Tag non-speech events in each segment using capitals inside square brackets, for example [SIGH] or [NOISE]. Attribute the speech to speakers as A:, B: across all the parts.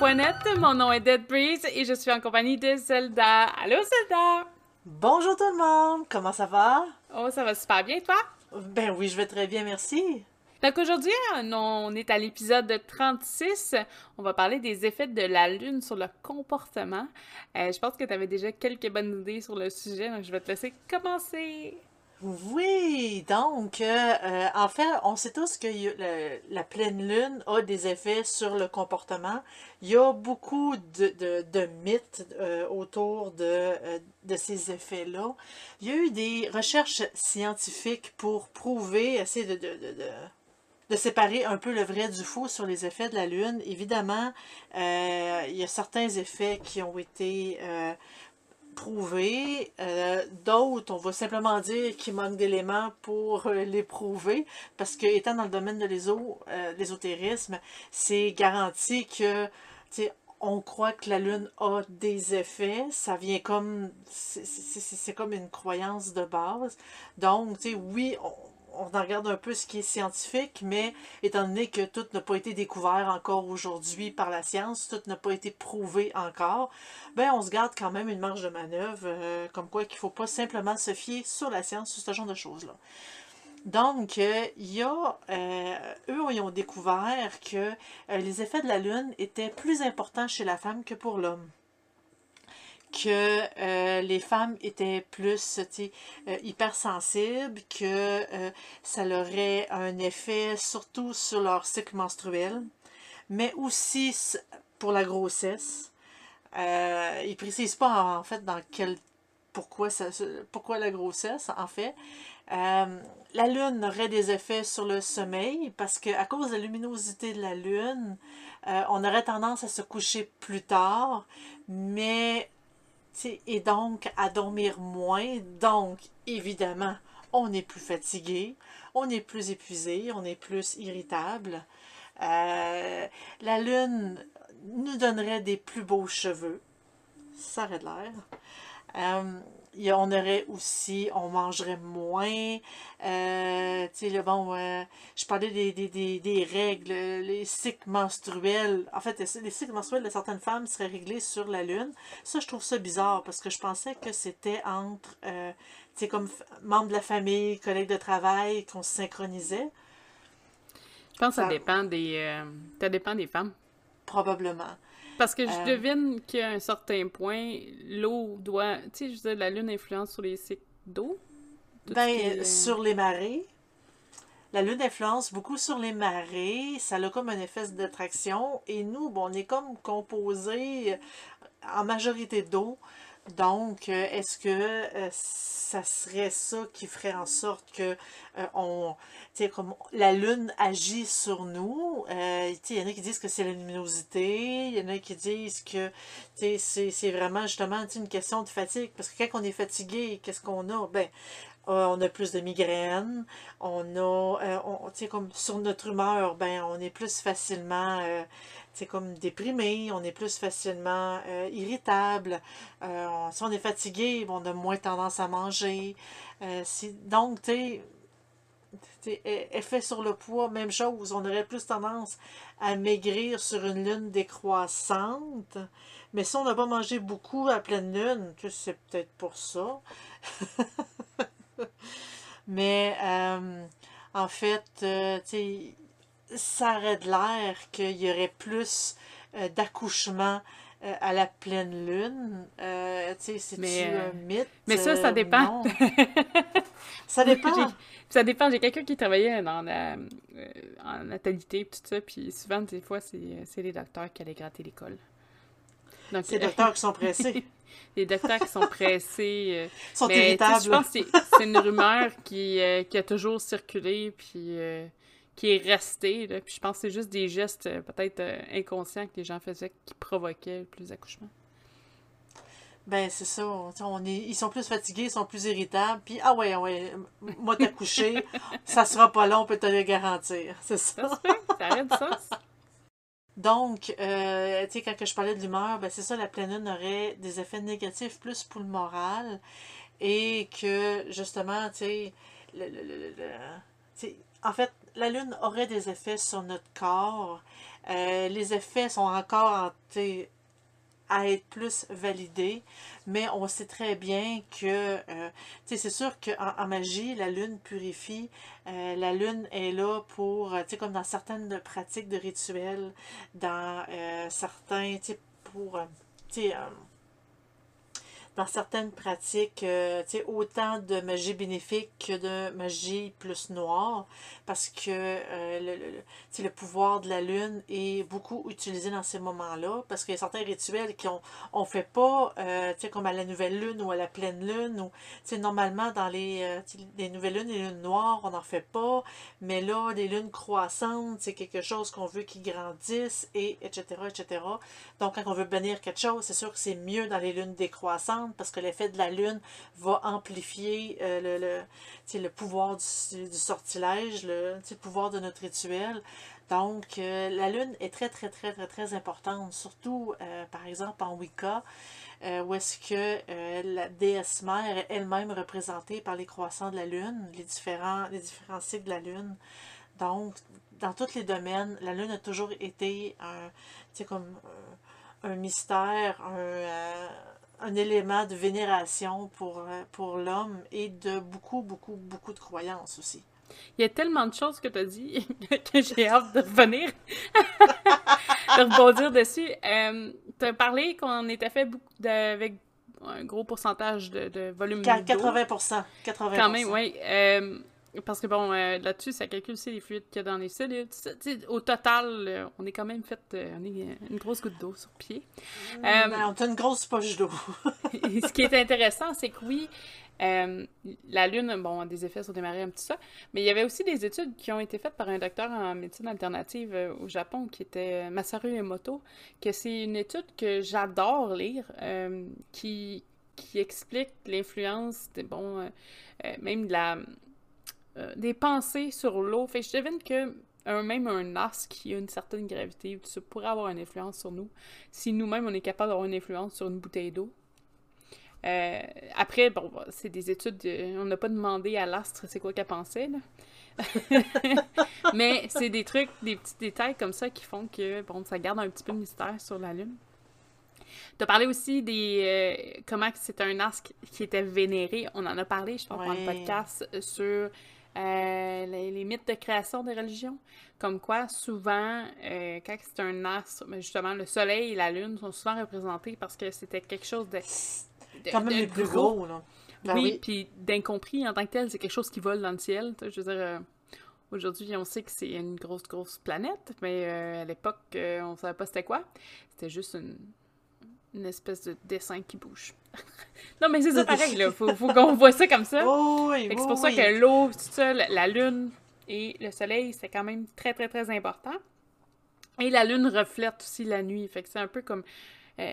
A: Mon nom est Dead Breeze et je suis en compagnie de Zelda. Allô Zelda!
B: Bonjour tout le monde, comment ça va?
A: Oh, ça va super bien, toi?
B: Ben oui, je vais très bien, merci.
A: Donc aujourd'hui, on est à l'épisode 36. On va parler des effets de la Lune sur le comportement. Euh, je pense que tu avais déjà quelques bonnes idées sur le sujet, donc je vais te laisser commencer.
B: Oui, donc, euh, euh, en fait, on sait tous que la pleine lune a des effets sur le comportement. Il y a beaucoup de, mythes euh, autour de, de ces effets-là. Il y a eu des recherches scientifiques pour prouver, essayer de, de, séparer un peu le vrai du faux sur les effets de la lune. Évidemment, il y a certains effets qui ont été prouver. Euh, d'autres, on va simplement dire qu'il manque d'éléments pour euh, les prouver. Parce que, étant dans le domaine de euh, l'ésotérisme, c'est garanti que, on croit que la Lune a des effets. Ça vient comme. C'est comme une croyance de base. Donc, tu sais, oui, on, on regarde un peu ce qui est scientifique, mais étant donné que tout n'a pas été découvert encore aujourd'hui par la science, tout n'a pas été prouvé encore, ben on se garde quand même une marge de manœuvre, euh, comme quoi qu'il ne faut pas simplement se fier sur la science, sur ce genre de choses-là. Donc, euh, y a, euh, eux, ils ont découvert que les effets de la Lune étaient plus importants chez la femme que pour l'homme que euh, les femmes étaient plus euh, hypersensibles, que euh, ça aurait un effet surtout sur leur cycle menstruel, mais aussi pour la grossesse. ils ne précisent pas en, fait dans quel pourquoi, ça, pourquoi la grossesse, en fait. la Lune aurait des effets sur le sommeil parce qu'à cause de la luminosité de la Lune, on aurait tendance à se coucher plus tard, mais et donc à dormir moins. Donc, évidemment, on est plus fatigué, on est plus épuisé, on est plus irritable. Euh, la lune nous donnerait des plus beaux cheveux. Ça aurait de l'air. Euh, on aurait aussi, on mangerait moins. Euh, tu sais, bon, euh, je parlais des, des, des, règles, les cycles menstruels. En fait, les cycles menstruels de certaines femmes seraient réglés sur la Lune. Ça, je trouve ça bizarre parce que je pensais que c'était entre, euh, tu sais, comme membres de la famille, collègues de travail, qu'on se synchronisait.
A: Je pense que ça, dépend des, ça dépend des femmes.
B: Probablement.
A: Parce que je euh. devine qu'à un certain point, l'eau doit. Tu sais, je dire, la Lune influence sur les cycles d'eau.
B: Ben, sur les marées. La Lune influence beaucoup sur les marées. Ça a comme un effet d'attraction. Et nous, bon, on est comme composé en majorité d'eau. Donc, euh, est-ce que euh, ça serait ça qui ferait en sorte que euh, on, comme la Lune agit sur nous? Il y en a qui disent que c'est la luminosité, il y en a qui disent que c'est vraiment justement une question de fatigue. Parce que quand on est fatigué, qu'est-ce qu'on a? Ben, on a plus de migraines, on a, on, comme sur notre humeur, ben, on est plus facilement c'est comme déprimé, on est plus facilement euh, irritable. Euh, si on est fatigué, on a moins tendance à manger. Euh, donc, tu sais, effet sur le poids, même chose. On aurait plus tendance à maigrir sur une lune décroissante. Mais si on n'a pas mangé beaucoup à pleine lune, c'est peut-être pour ça. [LAUGHS] Mais en fait, tu sais, ça aurait de l'air qu'il y aurait plus euh, d'accouchements euh, à la pleine lune. Euh, tu sais, c'est un mythe?
A: Mais ça, ça dépend. [LAUGHS]
B: ça dépend.
A: Ça dépend. J'ai quelqu'un qui travaillait dans la, en natalité et tout ça, puis souvent, des fois, c'est les docteurs qui allaient gratter l'école.
B: Donc, c'est les docteurs qui sont [LAUGHS] pressés.
A: les docteurs qui sont pressés.
B: sont irritables.
A: Je pense que c'est une rumeur qui, qui, a toujours circulé, puis qui est resté. Là. Puis je pense que c'est juste des gestes euh, peut-être euh, inconscients que les gens faisaient qui provoquaient plus d'accouchements.
B: Ben, c'est ça. On est, ils sont plus fatigués, ils sont plus irritables. Puis, ah ouais, ouais, moi t'accoucher, [LAUGHS] ça sera pas long, on peut te le garantir. C'est ça.
A: Ça, ça.
B: Donc, euh, tu sais, quand je parlais de l'humeur, ben c'est ça, la pleine lune aurait des effets négatifs plus pour le moral. Et que, justement, tu sais, en fait, la Lune aurait des effets sur notre corps. Euh, les effets sont encore à être plus validés, mais on sait très bien que, euh, c'est sûr qu'en en magie, la lune purifie, euh, la lune est là pour, tu sais, comme dans certaines pratiques de rituels, dans certains, tu sais, pour, dans certaines pratiques, euh, autant de magie bénéfique que de magie plus noire, parce que euh, le, le, pouvoir de la lune est beaucoup utilisé dans ces moments-là, parce qu'il y a certains rituels qu'on on fait pas, euh, comme à la nouvelle lune ou à la pleine lune, ou normalement dans les, euh, les nouvelles lunes et les lunes noires, on n'en fait pas, mais là, les lunes croissantes, c'est quelque chose qu'on veut qu'ils grandissent, et etc., etc. Donc, quand on veut bénir quelque chose, c'est sûr que c'est mieux dans les lunes décroissantes, parce que l'effet de la lune va amplifier euh, le, le, pouvoir du, du sortilège, le, le, pouvoir de notre rituel. Donc, euh, la lune est très, très, très, très, très importante, surtout, euh, par exemple, en Wicca, où est-ce que la déesse mère est elle-même représentée par les croissants de la lune, les différents, les différents cycles de la lune. Donc, dans tous les domaines, la lune a toujours été un, comme, un mystère, un un élément de vénération pour, euh, pour l'homme et de beaucoup, beaucoup, beaucoup de croyances aussi.
A: Il y a tellement de choses que tu as dit [LAUGHS] que j'ai hâte de revenir, [LAUGHS] de rebondir dessus. Euh, tu as parlé qu'on était fait beaucoup avec un gros pourcentage de, de volume
B: 80 80
A: Quand même, oui. Euh, parce que bon, euh, là-dessus, ça calcule aussi les fluides qu'il y a dans les cellules. au total, euh, on est quand même fait. Euh, on est une grosse goutte d'eau sur pied.
B: Mm, ben, on a une grosse poche d'eau. [LAUGHS]
A: ce qui est intéressant, c'est que oui, la Lune, bon, a des effets sur des marées, un petit ça, mais il y avait aussi des études qui ont été faites par un docteur en médecine alternative au Japon qui était Masaru Emoto, que c'est une étude que j'adore lire, qui, qui explique l'influence, bon, même de la euh, des pensées sur l'eau. Fait que je devine que un, même un as qui a une certaine gravité ça pourrait avoir une influence sur nous si nous-mêmes on est capable d'avoir une influence sur une bouteille d'eau. Euh, après, bon, c'est des études, on n'a pas demandé à l'astre c'est quoi qu'elle pensait, là. [LAUGHS] Mais c'est des trucs, des petits détails comme ça qui font que, bon, ça garde un petit peu de mystère sur la Lune. Tu as parlé aussi des. Euh, comment c'est un astre qui était vénéré. On en a parlé, je pense, dans le podcast sur euh, les, mythes de création des religions. Comme quoi, souvent, euh, quand c'est un astre, justement, le soleil et la lune sont souvent représentés parce que c'était quelque chose de.
B: Quand même les plus gros, là.
A: Ben oui, puis d'incompris en tant que tel, c'est quelque chose qui vole dans le ciel. Je veux dire, euh, aujourd'hui, on sait que c'est une grosse, grosse planète, mais à l'époque, on savait pas c'était quoi. C'était juste une, une espèce de dessin qui bouge. [LAUGHS] non, mais c'est ça [LAUGHS] pareil, là. Faut, faut qu'on voit ça comme ça. [LAUGHS]
B: Oh oui,
A: c'est pour ça que l'eau, tout ça, la lune et le soleil, c'est quand même très, très, très important. Et la lune reflète aussi la nuit. Fait que c'est un peu comme euh,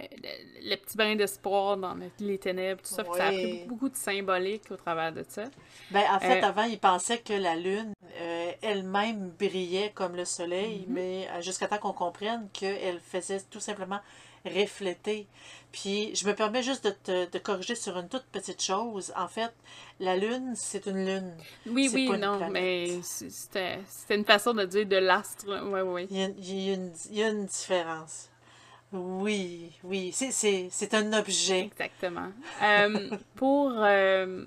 A: le, petit brin d'espoir dans les ténèbres, tout ça. ça a pris beaucoup, de symbolique au travers de ça.
B: Ben, en fait, euh, avant, ils pensaient que la lune euh, elle-même brillait comme le soleil, mhm. mais jusqu'à temps qu'on comprenne qu'elle faisait tout simplement refléter. Puis, je me permets juste de te de corriger sur une toute petite chose. En fait, la Lune, c'est une lune.
A: Oui, oui, non, mais c'était une façon de dire de l'astre. Oui, oui.
B: Il y, a, il, y a une, il y a une différence. Oui, oui, c'est un objet.
A: Exactement. euh, [LAUGHS] pour, euh,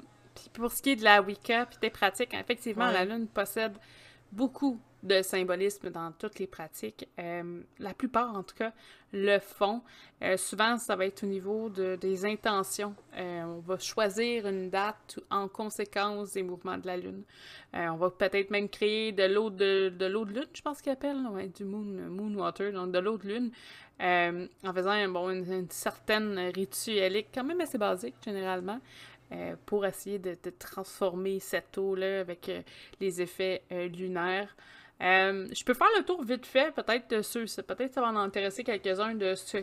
A: pour ce qui est de la Wicca puis des pratiques, effectivement, la Lune possède beaucoup de symbolisme dans toutes les pratiques. Euh, la plupart, en tout cas, le font. Euh, souvent, ça va être au niveau de, des intentions. Euh, on va choisir une date en conséquence des mouvements de la Lune. on va peut-être même créer de l'eau de, de l'eau de Lune, je pense qu'il appelle, ouais, du moon, moon water, donc de l'eau de Lune. en faisant une, une, certaine rituelique, quand même assez basique généralement, pour essayer de, de transformer cette eau-là avec les effets lunaires. Euh, je peux faire le tour vite fait, peut-être de ceux, peut-être ça va en intéresser quelques-uns de ce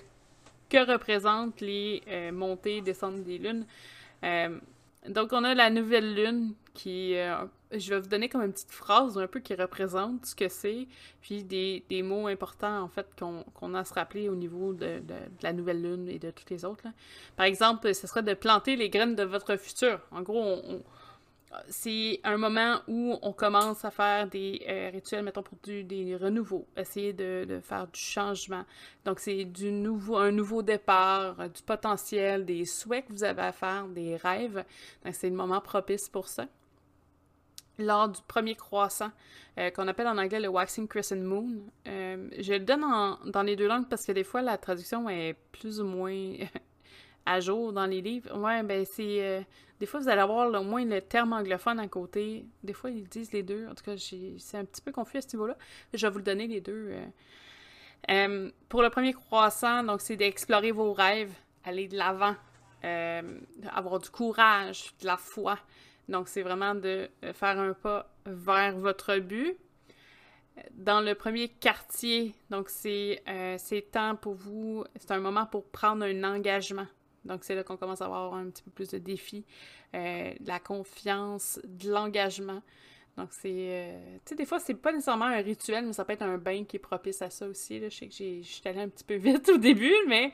A: que représentent les euh, montées et descentes des lunes. Euh, donc, on a la nouvelle lune qui. je vais vous donner comme une petite phrase un peu qui représente ce que c'est, puis des, des, mots importants en fait qu'on a à se rappeler au niveau de, de, la nouvelle lune et de toutes les autres. Par exemple, ce serait de planter les graines de votre futur. En gros, on c'est un moment où on commence à faire des euh, rituels, mettons, pour du, des renouveaux, essayer de, faire du changement. Donc, c'est du nouveau, un nouveau départ, euh, du potentiel, des souhaits que vous avez à faire, des rêves. Donc, c'est le moment propice pour ça. Lors du premier croissant, euh, qu'on appelle en anglais le Waxing Crescent Moon, je le donne dans les deux langues parce que des fois, la traduction est plus ou moins [LAUGHS] à jour dans les livres. Ouais, ben c'est des fois, vous allez avoir au moins le terme anglophone à côté. Des fois, ils disent les deux. En tout cas, c'est un petit peu confus à ce niveau-là. Je vais vous le donner les deux. Euh. Euh, pour le premier croissant, donc c'est d'explorer vos rêves, aller de l'avant, euh, avoir du courage, de la foi. Donc, c'est vraiment de faire un pas vers votre but. Dans le premier quartier, donc c'est temps pour vous, c'est un moment pour prendre un engagement. Donc, c'est là qu'on commence à avoir un petit peu plus de défis, euh, de la confiance, de l'engagement. Donc, c'est. Euh, tu sais, des fois, c'est pas nécessairement un rituel, mais ça peut être un bain qui est propice à ça aussi. Je sais que je suis allée un petit peu [LAUGHS] vite au début, mais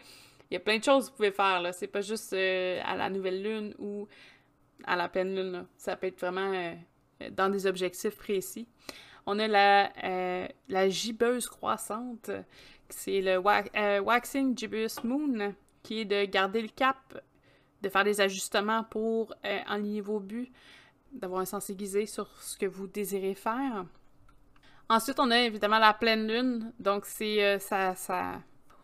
A: il y a plein de choses que vous pouvez faire. là. C'est pas juste euh, à la nouvelle lune ou à la pleine lune. Là. Ça peut être vraiment dans des objectifs précis. On a la, la gibbeuse croissante, c'est le Waxing Gibbous Moon qui est de garder le cap, de faire des ajustements pour euh, enligner vos buts, d'avoir un sens aiguisé sur ce que vous désirez faire. Ensuite, on a évidemment la pleine lune. Donc, c'est euh, ça, ça.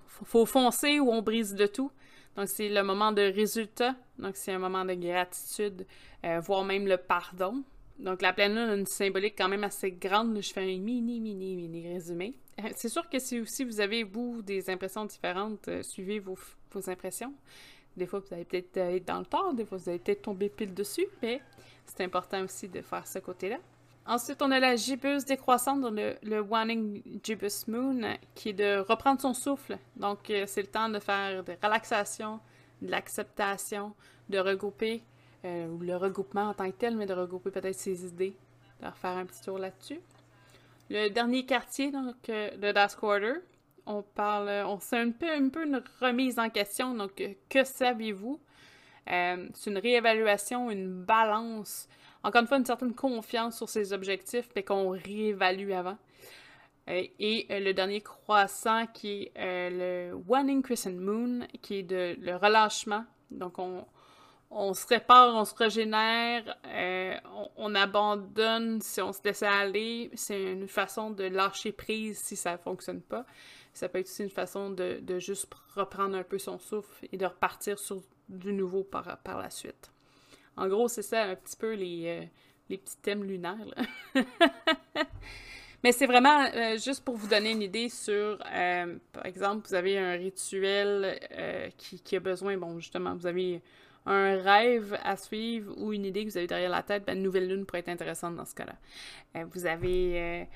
A: Faut foncer ou on brise de tout. Donc, c'est le moment de résultat. Donc, c'est un moment de gratitude, euh, voire même le pardon. Donc, la pleine lune a une symbolique quand même assez grande. Je fais un mini, mini, mini résumé. C'est sûr que si vous avez, vous, des impressions différentes, suivez vos, impressions. Des fois, vous allez peut-être euh, être dans le tort, des fois, vous allez peut-être tomber pile dessus, mais c'est important aussi de faire ce côté-là. Ensuite, on a la gibbeuse décroissante, dans le, le Wanning Gibbous Moon, qui est de reprendre son souffle. Donc, euh, c'est le temps de faire de relaxation, de l'acceptation, de regrouper, euh, ou le regroupement en tant que tel, mais de regrouper peut-être ses idées, de refaire un petit tour là-dessus. Le dernier quartier, donc, le Dusk Quarter, on parle, on c'est un peu, un peu une remise en question. Donc, que savez-vous? Euh, c'est une réévaluation, une balance. Encore une fois, une certaine confiance sur ses objectifs, mais qu'on réévalue avant. Euh, et euh, le dernier croissant qui est le One Crescent Moon, qui est de, le relâchement. Donc, on, on se répare, on se régénère, on, on, abandonne si on se laisse aller. C'est une façon de lâcher prise si ça ne fonctionne pas. Ça peut être aussi une façon de, juste reprendre un peu son souffle et de repartir sur du nouveau par, par la suite. En gros, c'est ça un petit peu les, euh, petits thèmes lunaires. [LAUGHS] Mais c'est vraiment euh, juste pour vous donner une idée sur, euh, par exemple, vous avez un rituel qui, qui, a besoin, bon, justement, vous avez un rêve à suivre ou une idée que vous avez derrière la tête, ben, une nouvelle lune pourrait être intéressante dans ce cas-là. vous avez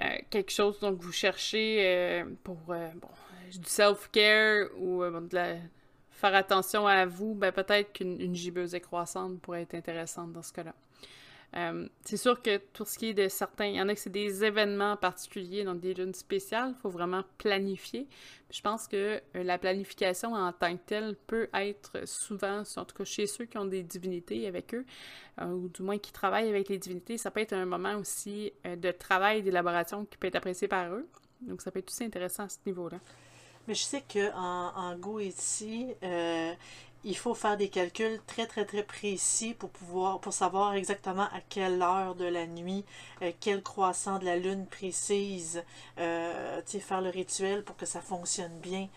A: euh, quelque chose donc vous cherchez euh, pour euh, bon, du self-care ou de la, faire attention à vous, ben peut-être qu'une gibbeuse croissante pourrait être intéressante dans ce cas-là. Euh, c'est sûr que tout ce qui est de certains, il y en a que c'est des événements particuliers, donc des lunes spéciales, il faut vraiment planifier. je pense que euh, la planification en tant que telle peut être souvent, en tout cas chez ceux qui ont des divinités avec eux, euh, ou du moins qui travaillent avec les divinités, ça peut être un moment aussi de travail, d'élaboration qui peut être apprécié par eux. Donc ça peut être aussi intéressant à ce niveau-là.
B: Mais je sais qu'en en, en ici, il faut faire des calculs très très très précis pour pouvoir pour savoir exactement à quelle heure de la nuit, euh, quel croissant de la lune précise, euh, faire le rituel pour que ça fonctionne bien.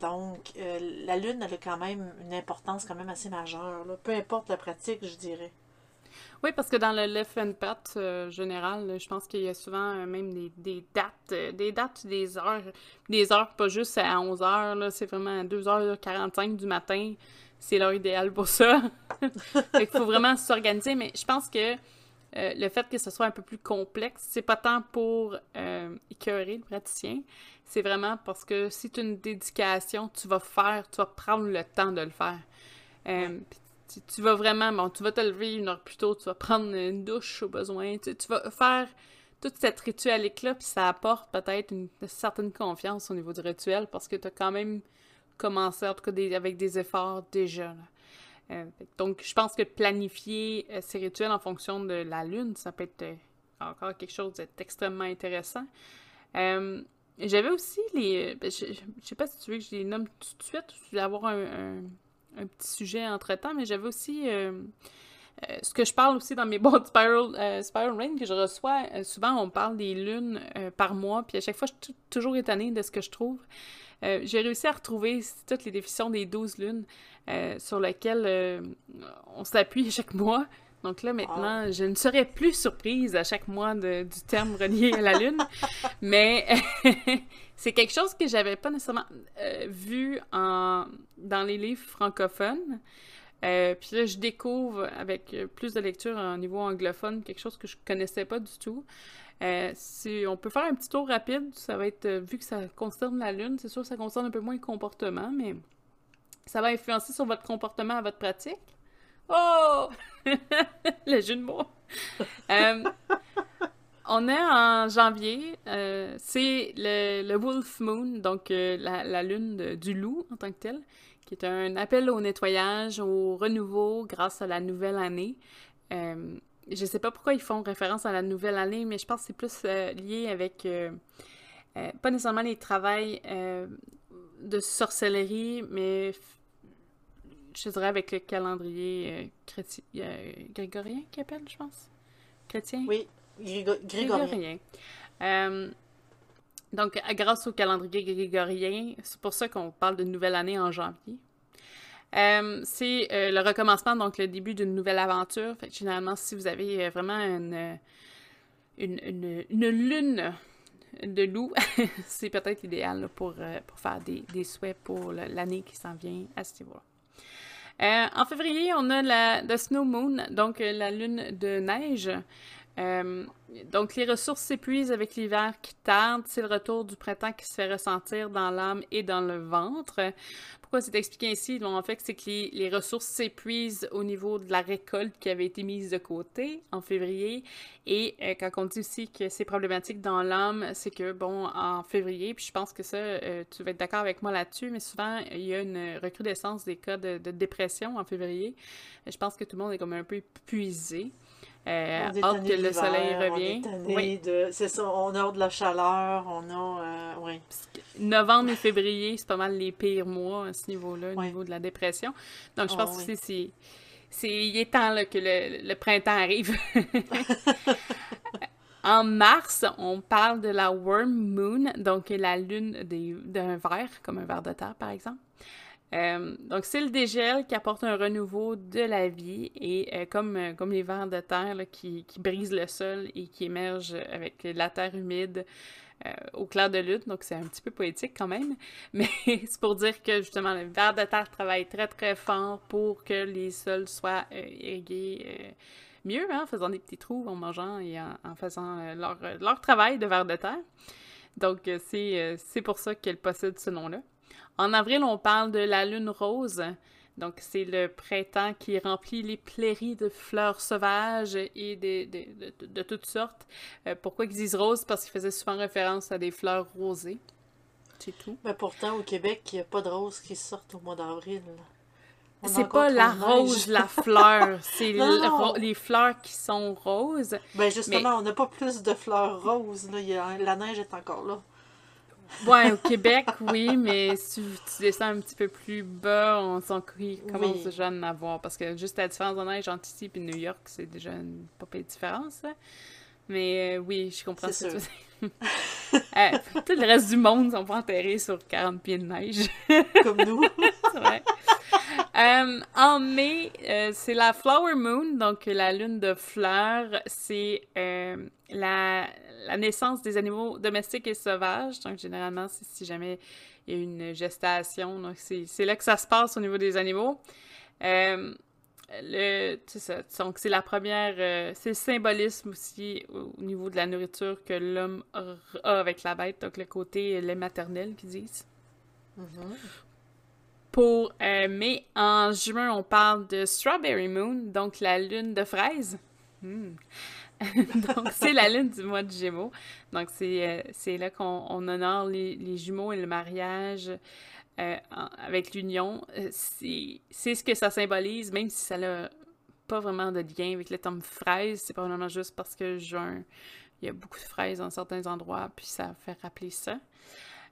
B: Donc, euh, la lune elle a quand même une importance quand même assez majeure, peu importe la pratique, je dirais.
A: Oui, parce que dans le left and pat euh, général, je pense qu'il y a souvent même des, des dates, des dates, des heures, des heures pas juste à 11 heures, c'est vraiment à 2h45 du matin c'est l'heure idéale pour ça. [LAUGHS] Il faut vraiment s'organiser, mais je pense que euh, le fait que ce soit un peu plus complexe, c'est pas tant pour euh, écœurer le praticien, c'est vraiment parce que si tu une dédication, tu vas faire, tu vas prendre le temps de le faire. Euh, tu, vas vraiment, bon, tu vas te lever une heure plus tôt, tu vas prendre une douche au besoin, tu, vas faire toute cette ritualité-là, puis ça apporte peut-être une, certaine confiance au niveau du rituel parce que tu as quand même commencer, en tout cas avec des efforts déjà. Euh, donc, je pense que planifier euh, ces rituels en fonction de la lune, ça peut être encore quelque chose d'extrêmement intéressant. J'avais aussi les. Ben, je, je, sais pas si tu veux que je les nomme tout de suite ou si tu veux avoir un, petit sujet entre temps, mais j'avais aussi. ce que je parle aussi dans mes [LAUGHS] boîtes Spiral, Spiral Rain que je reçois, souvent on parle des lunes par mois, puis à chaque fois je suis toujours étonnée de ce que je trouve. Euh, j'ai réussi à retrouver toutes les définitions des 12 lunes euh, sur lesquelles euh, on s'appuie [LAUGHS] chaque mois. Donc là, maintenant, je ne serai plus surprise à chaque mois du terme relié à la Lune. [LAUGHS] mais [LAUGHS] c'est quelque chose que j'avais pas nécessairement vu en, dans les livres francophones. puis là, je découvre avec plus de lecture au niveau anglophone quelque chose que je connaissais pas du tout. Euh, si on peut faire un petit tour rapide, ça va être, euh, vu que ça concerne la Lune, c'est sûr que ça concerne un peu moins le comportement, mais ça va influencer sur votre comportement à votre pratique. Oh! [LAUGHS] le jeu de mots! Euh, on est en janvier, c'est le, Wolf Moon, donc la, lune du loup en tant que telle, qui est un appel au nettoyage, au renouveau grâce à la nouvelle année je sais pas pourquoi ils font référence à la nouvelle année, mais je pense que c'est plus euh, lié avec euh, euh, pas nécessairement les travails de sorcellerie, mais je dirais avec le calendrier chrétien, grégorien qui appelle, je pense. Chrétien?
B: Oui, grégorien.
A: donc, grâce au calendrier grégorien, c'est pour ça qu'on parle de nouvelle année en janvier. Euh, c'est euh, le recommencement, donc le début d'une nouvelle aventure. Fait généralement, si vous avez euh, vraiment une, une, une, lune de loup, [LAUGHS] c'est peut-être idéal pour, pour faire des, des souhaits pour l'année qui s'en vient à ce niveau-là. En février, on a la the Snow Moon, donc la lune de neige. Donc, les ressources s'épuisent avec l'hiver qui tarde. C'est le retour du printemps qui se fait ressentir dans l'âme et dans le ventre pourquoi c'est expliqué ainsi? en fait, c'est que les, ressources s'épuisent au niveau de la récolte qui avait été mise de côté en février. Et euh, quand on dit aussi que c'est problématique dans l'âme, c'est que, bon, en février, puis je pense que ça, euh, tu vas être d'accord avec moi là-dessus, mais souvent, il y a une recrudescence des cas de, de dépression en février. Je pense que tout le monde est comme un peu épuisé.
B: Euh, hâte que le soleil revient. Oui. C'est ça, on a de la chaleur, on a. Euh, oui.
A: Novembre et février, c'est pas mal les pires mois à ce niveau-là, au niveau de la dépression. Donc, je pense oh, que c'est. Il est temps là, que le, le printemps arrive. [LAUGHS] en mars, on parle de la Worm Moon, donc la lune d'un verre, comme un verre de terre, par exemple. Euh, donc, c'est le dégel qui apporte un renouveau de la vie et euh, comme, euh, comme les vers de terre qui, qui, brisent le sol et qui émergent avec la terre humide au clair de lune. Donc, c'est un petit peu poétique quand même. [LAUGHS] Mais c'est pour dire que justement, les vers de terre travaillent très très fort pour que les sols soient irrigués mieux, hein, en faisant des petits trous, en mangeant et en, faisant leur, leur, travail de vers de terre. Donc, c'est pour ça qu'elle possède ce nom-là. En avril, on parle de la lune rose. Donc, c'est le printemps qui remplit les prairies de fleurs sauvages et de, toutes sortes. Euh, pourquoi ils disent rose? Parce qu'ils faisaient souvent référence à des fleurs rosées. C'est tout.
B: Mais pourtant, au Québec, il n'y a pas de roses qui sortent au mois d'avril.
A: C'est pas la rose, la fleur. [LAUGHS] C'est les fleurs qui sont roses.
B: Ben justement, on n'a pas plus de fleurs roses. la neige est encore là.
A: Ouais, au Québec, oui, mais si tu, descends un petit peu plus bas, on s'en commence déjà à en avoir. Parce que juste la différence en neige entre ici et New York, c'est déjà une pas de différence. Mais euh, oui, je comprends ce que tu veux [LAUGHS] euh, tout le reste du monde sont pas enterrés sur 40 pieds de neige. [LAUGHS]
B: Comme nous. [LAUGHS]
A: vrai. Euh, en mai, c'est la Flower Moon, donc la lune de fleurs. C'est la, la naissance des animaux domestiques et sauvages. Donc, généralement, c'est si jamais il y a une gestation. Donc, c'est là que ça se passe au niveau des animaux. Euh, le, ça, donc, c'est la première. Euh, c'est le symbolisme aussi au, niveau de la nourriture que l'homme a avec la bête. Donc, le côté lait maternel qu'ils disent. Mm-hmm. Pour euh, mai, en juin, on parle de Strawberry Moon, donc la lune de fraise. Hmm. [LAUGHS] donc, c'est la lune du mois de Gémeaux. Donc, c'est euh, là qu'on honore les, les, jumeaux et le mariage. euh, avec l'union, euh, c'est ce que ça symbolise, même si ça n'a pas vraiment de lien avec le terme fraise, c'est vraiment juste parce que juin, il y a beaucoup de fraises dans certains endroits, puis ça fait rappeler ça.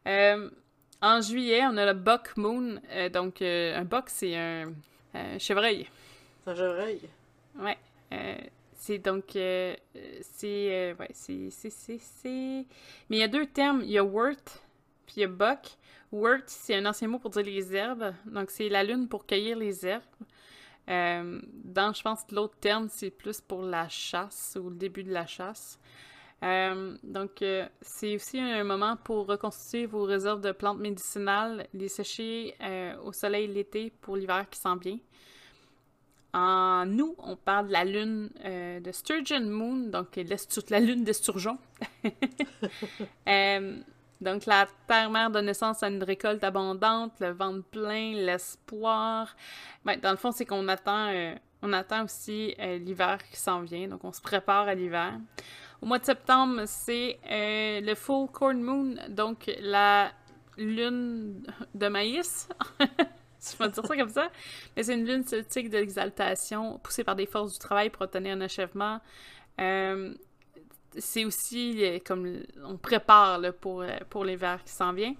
A: en juillet, on a le Buck Moon. donc, un buck, c'est un, chevreuil.
B: C'est un chevreuil?
A: Ouais. C'est donc. c'est. ouais, c'est. Mais il y a deux termes. Il y a wort, puis il y a buck. Wort, c'est un ancien mot pour dire les herbes. Donc, c'est la lune pour cueillir les herbes. Euh, dans, je pense, l'autre terme, c'est plus pour la chasse ou le début de la chasse. Euh, donc, euh, c'est aussi un moment pour reconstituer vos réserves de plantes médicinales, les sécher au soleil l'été pour l'hiver qui s'en vient. En nous, on parle de la lune de Sturgeon Moon, donc la lune d'esturgeon. [LAUGHS] Donc, la terre-mère donne naissance à une récolte abondante, le ventre plein, l'espoir. Ben, dans le fond, c'est qu'on attend, euh, on attend aussi euh, l'hiver qui s'en vient. Donc, on se prépare à l'hiver. Au mois de septembre, c'est euh, le full corn moon, donc la lune de maïs. [LAUGHS] [LAUGHS] je vais dire ça comme ça? Mais c'est une lune celtique de l'exaltation, poussée par des forces du travail pour obtenir un achèvement c'est aussi euh, comme on prépare pour, euh, pour l'hiver qui s'en vient.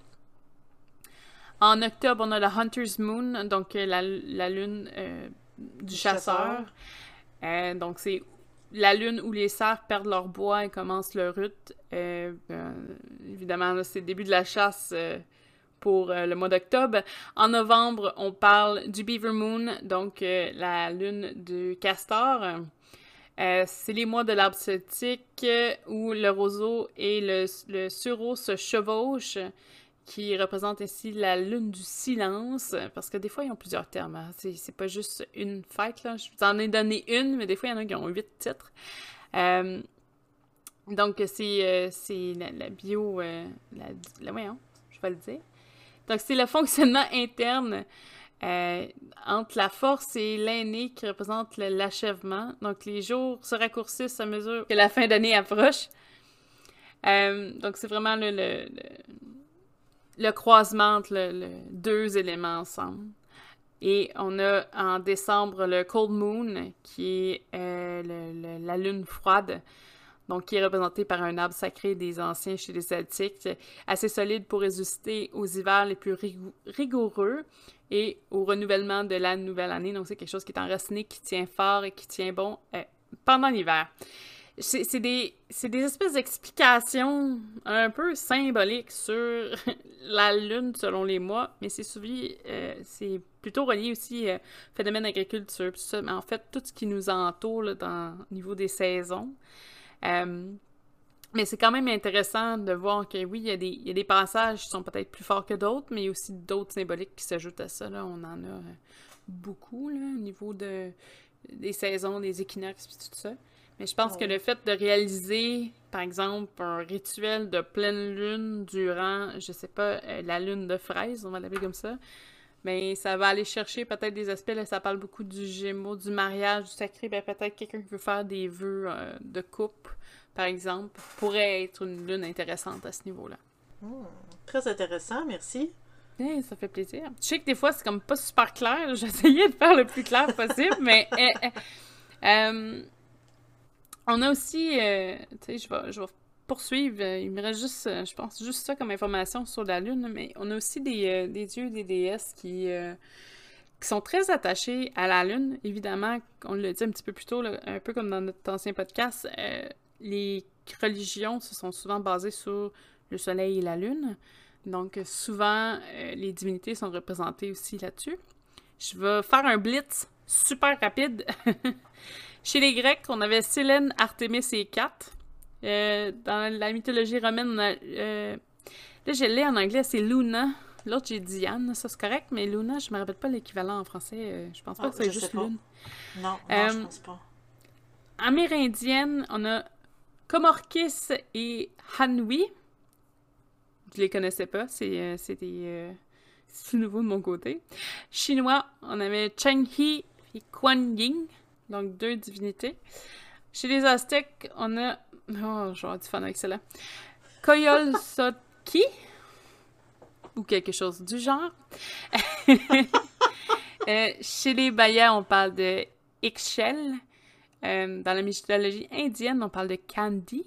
A: En octobre, on a la Hunter's Moon, donc euh, la, lune du, chasseur. donc c'est la lune où les cerfs perdent leur bois et commencent leur rut. évidemment, c'est le début de la chasse pour le mois d'octobre. En novembre, on parle du Beaver Moon, donc la lune du castor. Euh, c'est les mois de l'arbre celtique où le roseau et le, le sureau se chevauchent, qui représente ainsi la lune du silence, parce que des fois, ils ont plusieurs termes. Hein. C'est pas juste une fête, là. Je vous en ai donné une, mais des fois, il y en a qui ont huit titres. Euh, donc, c'est euh, la, bio... la, la, voyons, je vais le dire. Donc, c'est le fonctionnement interne euh, entre la force et l'aîné qui représente l'achèvement. Donc, les jours se raccourcissent à mesure que la fin d'année approche. Euh, donc, c'est vraiment le, croisement entre le, deux éléments ensemble. Et on a en décembre le Cold Moon, qui est euh, la lune froide, donc qui est représenté par un arbre sacré des anciens chez les Celtiques, assez solide pour résister aux hivers les plus rigoureux et au renouvellement de la nouvelle année. Donc, c'est quelque chose qui est enraciné, qui tient fort et qui tient bon euh, pendant l'hiver. C'est des, espèces d'explications un peu symboliques sur [LAUGHS] la Lune selon les mois, mais c'est euh, c'est plutôt relié aussi euh, au phénomène d'agriculture, mais en fait, tout ce qui nous entoure dans, au niveau des saisons. Mais c'est quand même intéressant de voir que oui, il y, a des, il y a des passages qui sont peut-être plus forts que d'autres, mais il y a aussi d'autres symboliques qui s'ajoutent à ça. Là. On en a euh, beaucoup là, au niveau de, des saisons, des équinoxes et tout ça. Mais je pense que le fait de réaliser, par exemple, un rituel de pleine lune durant, je sais pas, euh, la lune de fraise, on va l'appeler comme ça, mais ça va aller chercher peut-être des aspects, là, ça parle beaucoup du gémeaux, du mariage, du sacré, ben peut-être quelqu'un qui veut faire des vœux euh, de couple par exemple, pourrait être une lune intéressante à ce niveau-là.
B: Hmm, très intéressant, merci.
A: ça fait plaisir. Je sais que des fois, c'est comme pas super clair. [LAUGHS] J'essayais de faire le plus clair possible, mais euh, euh, euh, on a aussi, tu sais, je vais, je vais poursuivre. Il me reste juste, je pense, juste ça comme information sur la Lune, mais on a aussi des, des dieux, des déesses qui, qui sont très attachés à la Lune. Évidemment, on l'a dit un petit peu plus tôt, un peu comme dans notre ancien podcast, les religions se sont souvent basées sur le soleil et la lune. Donc, souvent, euh, les divinités sont représentées aussi là-dessus. Je vais faire un blitz super rapide. [LAUGHS] Chez les Grecs, on avait Sélène, Artémis et Kat. Euh, dans la mythologie romaine, on a. Euh, là, je l'ai en anglais, c'est Luna. L'autre, j'ai Diane, ça c'est correct, mais Luna, je me rappelle pas l'équivalent en français. je pense pas ah, que c'est juste Lune.
B: Non, non je pense pas.
A: Amérindienne, on a Comorkis et Hanwi. Je les connaissais pas, c'est euh, euh, tout nouveau de mon côté. Chinois, on avait Chenghi et Kuan Ying, donc deux divinités. Chez les Aztèques, on a. Oh, j'aurais du fun avec cela. Koyol Sotki. ou quelque chose du genre. [LAUGHS] Euh, chez les Bayas, on parle de Ixchel. Euh, dans la mythologie indienne, on parle de Kandi.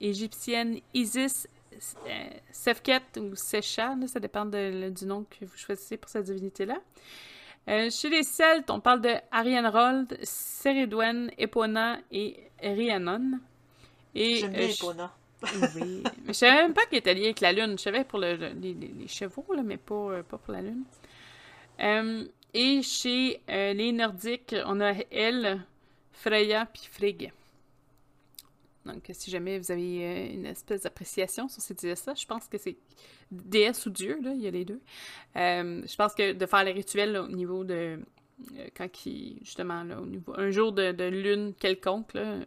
A: Égyptienne, Isis, euh, Sefket ou Secha, ça dépend du nom que vous choisissez pour cette divinité-là. Chez les Celtes, on parle de Arianrold, Ceridwen, Epona et Rhiannon.
B: J'aime bien Epona.
A: oui. Mais je savais même pas qu'il était lié avec la Lune. Je savais pour les, chevaux, mais pas, pas pour la Lune. Et chez euh, les Nordiques, on a Elle, Freya puis Frigg. Donc, si jamais vous avez euh, une espèce d'appréciation sur ces déesses-là, je pense que c'est déesse ou dieu, là, il y a les deux. Euh, je pense que de faire les rituels au niveau de. quand il. Justement, là, au niveau. Un jour de, lune quelconque, là,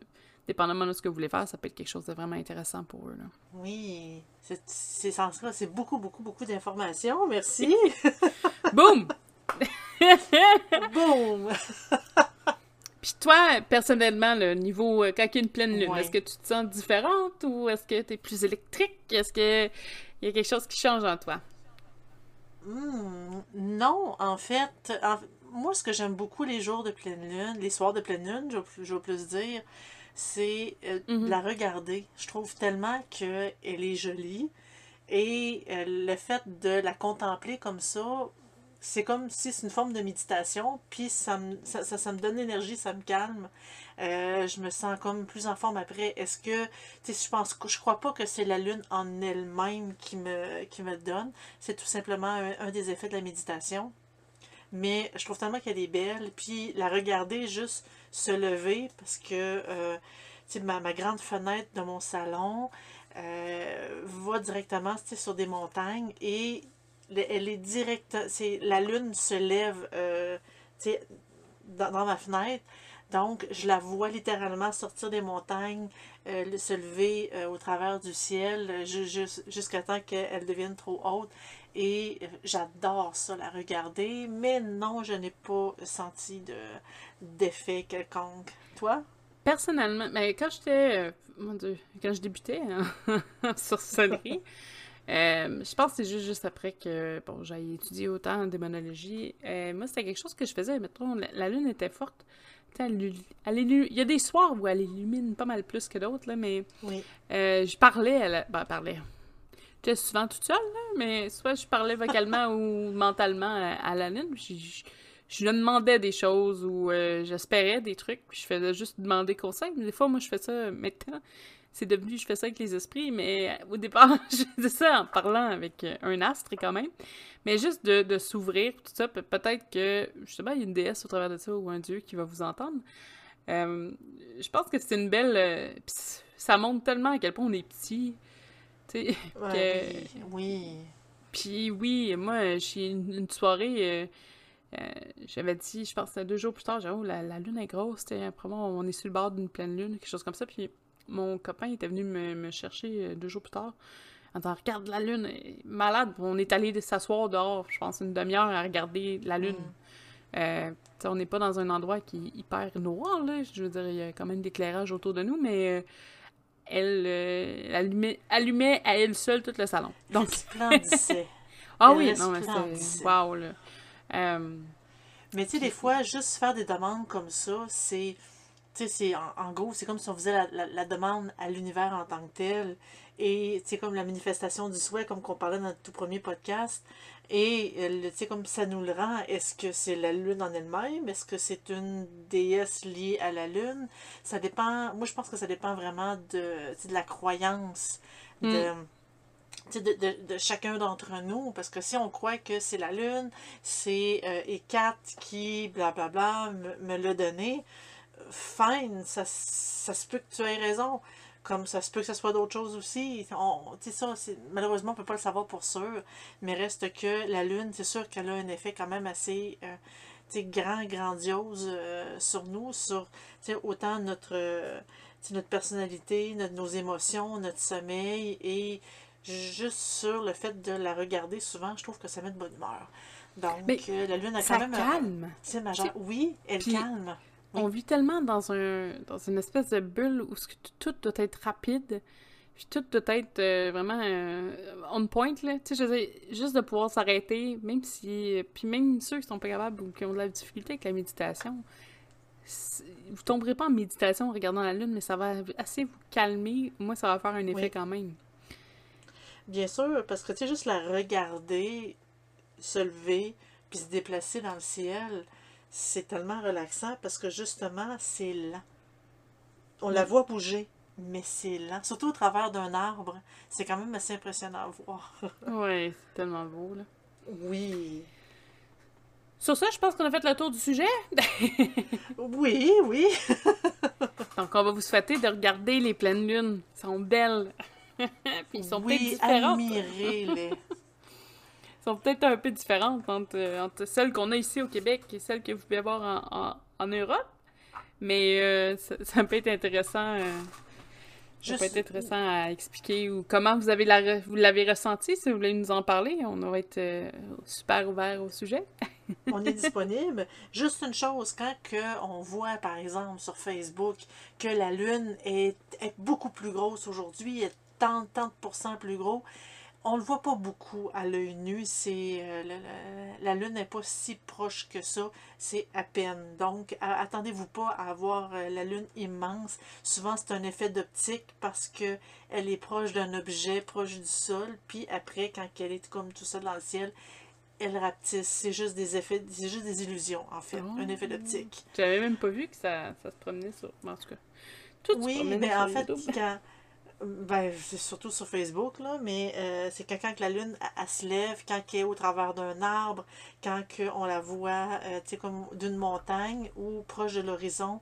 A: dépendamment de ce que vous voulez faire, ça peut être quelque chose de vraiment intéressant pour eux. Là.
B: Oui, c'est ça, c'est beaucoup, beaucoup, beaucoup d'informations. Merci.
A: Boum! [LAUGHS]
B: Boum! [LAUGHS]
A: Puis toi, personnellement, le niveau, euh, quand il y a une pleine lune, est-ce que tu te sens différente ou est-ce que tu es plus électrique? Est-ce qu'il y a quelque chose qui change en toi?
B: Hmm, non, en fait, moi, ce que j'aime beaucoup les jours de pleine lune, les soirs de pleine lune, je, veux plus dire, c'est euh, mm-hmm. la regarder. Je trouve tellement qu'elle est jolie. Et euh, le fait de la contempler comme ça, c'est comme si c'est une forme de méditation, puis ça me, ça, ça, me donne l'énergie, ça me calme. Euh, je me sens comme plus en forme après. Est-ce que, tu sais, je pense je crois pas que c'est la lune en elle-même qui me, qui me donne. C'est tout simplement un, des effets de la méditation. Mais je trouve tellement qu'elle est belle. Puis la regarder juste se lever, parce que, euh, tu sais, ma, ma, grande fenêtre de mon salon euh, va directement sur des montagnes et elle est directe. C'est, la lune se lève euh, dans, dans, ma fenêtre. Donc, je la vois littéralement sortir des montagnes, euh, se lever euh, au travers du ciel, jusqu'à temps qu'elle devienne trop haute. Et j'adore ça, la regarder. Mais non, je n'ai pas senti de, d'effet quelconque. Toi?
A: Personnellement, mais quand j'étais. mon Dieu, quand je débutais hein, [LAUGHS] sur sonnerie. Euh, je pense que c'est juste, juste après que bon, j'ai étudié autant en démonologie. Euh, moi, c'était quelque chose que je faisais. Mettons, la, lune était forte. Elle, il y a des soirs où elle illumine pas mal plus que d'autres, mais euh, je parlais, elle, ben, parlais. J'étais souvent toute seule, là, mais soit je parlais vocalement [LAUGHS] ou mentalement à, la lune. Je, je, lui demandais des choses ou j'espérais des trucs, puis je faisais juste demander conseil. Des fois, moi, je fais ça maintenant c'est devenu, je fais ça avec les esprits, mais euh, au départ, [LAUGHS] je faisais ça en parlant avec euh, un astre quand même. Mais juste de, s'ouvrir, tout ça, peut-être que, justement, il y a une déesse au travers de ça ou un dieu qui va vous entendre. Euh, je pense que c'est une belle... ça montre tellement à quel point on est petit, tu sais, [LAUGHS]
B: que... Oui,
A: Puis oui, moi, j'ai une, une, soirée... j'avais dit, je pense deux jours plus tard, j'ai oh, la, la, lune est grosse, après moi, on est sur le bord d'une pleine lune, quelque chose comme ça, puis mon copain était venu me, chercher euh, deux jours plus tard. En disant, regarde la lune, malade. On est allé s'asseoir dehors, je pense, une demi-heure à regarder la lune. Mm. Euh, on n'est pas dans un endroit qui est hyper noir, là. Je veux dire, il y a quand même d'éclairage autour de nous, mais euh, elle allumait, à elle seule tout le salon.
B: Donc... [LAUGHS]
A: ah oui, non, mais c'est... Là.
B: Mais tu sais, des fois, juste faire des demandes comme ça, c'est tu sais, en, gros, c'est comme si on faisait la, demande à l'univers en tant que tel. Et c'est comme la manifestation du souhait, comme qu'on parlait dans notre tout premier podcast. Et euh, tu sais, comme ça nous le rend, est-ce que c'est la lune en elle-même? Est-ce que c'est une déesse liée à la lune? Ça dépend. Moi, je pense que ça dépend vraiment de, de la croyance de. Mm. De, de, de, chacun d'entre nous, parce que si on croit que c'est la Lune, c'est euh, qui, blablabla, me, me l'a donné, fine, ça, ça se peut que tu aies raison. Comme ça se peut que ce soit d'autres choses aussi. On, ça, malheureusement, on ne peut pas le savoir pour sûr. Mais reste que la Lune, c'est sûr qu'elle a un effet quand même assez euh, grand, grandiose euh, sur nous, sur autant notre, notre personnalité, notre, nos émotions, notre sommeil et juste sur le fait de la regarder souvent, je trouve que ça met de bonne humeur. Donc, euh, la Lune a quand même.
A: calme.
B: oui, elle calme.
A: On vit tellement dans, un, dans une espèce de bulle où tout doit être rapide Puis tout peut être euh, vraiment euh, on point, là. Tu sais, je veux dire, juste de pouvoir s'arrêter, même si... Puis même ceux qui sont pas capables ou qui ont de la difficulté avec la méditation, vous tomberez pas en méditation en regardant la lune, mais ça va assez vous calmer. Moi, ça va faire un effet
B: Oui.
A: quand même.
B: Bien sûr, parce que tu sais, juste la regarder, se lever, puis se déplacer dans le ciel, c'est tellement relaxant parce que justement, c'est lent. On la voit bouger, mais c'est lent. Surtout au travers d'un arbre. C'est quand même assez impressionnant à voir. [LAUGHS]
A: Ouais, c'est tellement beau, là.
B: Oui.
A: Sur ça, je pense qu'on a fait le tour du sujet. [LAUGHS]
B: Oui, oui. [LAUGHS]
A: Donc, on va vous souhaiter de regarder les pleines lunes. Elles sont belles. Puis ils sont peut-être
B: oui,
A: différentes.
B: admirez-les.
A: Sont peut-être un peu différentes entre, entre celles qu'on a ici au Québec et celles que vous pouvez avoir en, en, en Europe. Mais euh, ça, ça peut être intéressant. euh, ça peut être intéressant à expliquer ou comment vous avez la vous l'avez ressenti. Si vous voulez nous en parler, on va être euh, super ouvert au sujet.
B: on est disponible. Juste une chose, quand que on voit, par exemple, sur Facebook, que la Lune est, est beaucoup plus grosse aujourd'hui, est tant, tant de pourcents plus gros, on le voit pas beaucoup à l'œil nu. C'est euh, la, la- la Lune n'est pas si proche que ça, c'est à peine. Donc, attendez-vous pas à avoir euh, la Lune immense. Souvent, c'est un effet d'optique parce que elle est proche d'un objet, proche du sol, puis après, quand elle est comme tout seul dans le ciel, elle rapetisse. C'est juste des effets, c'est juste des illusions, en fait.
A: Oh.
B: Un effet d'optique.
A: J'avais même pas vu que ça, ça se promenait sur. En tout cas. Tout
B: Oui, mais en fait, quand. Ben, c'est surtout sur Facebook, là, mais euh, c'est que quand que la lune, elle, elle se lève, quand elle est au travers d'un arbre, quand que on la voit, euh, tu sais, comme d'une montagne ou proche de l'horizon,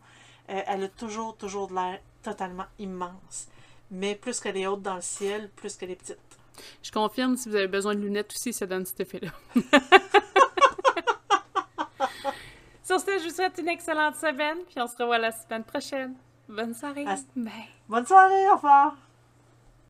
B: euh, elle a toujours, toujours de l'air totalement immense. Mais plus qu'elle est haute dans le ciel, plus qu'elle est petite.
A: Je confirme, si vous avez besoin de lunettes aussi, ça donne cet effet-là. [LAUGHS] Sur ce, je vous souhaite une excellente semaine, puis on se revoit la semaine prochaine. Bonne soirée.
B: À-
A: Bye.
B: Bonne soirée, au revoir!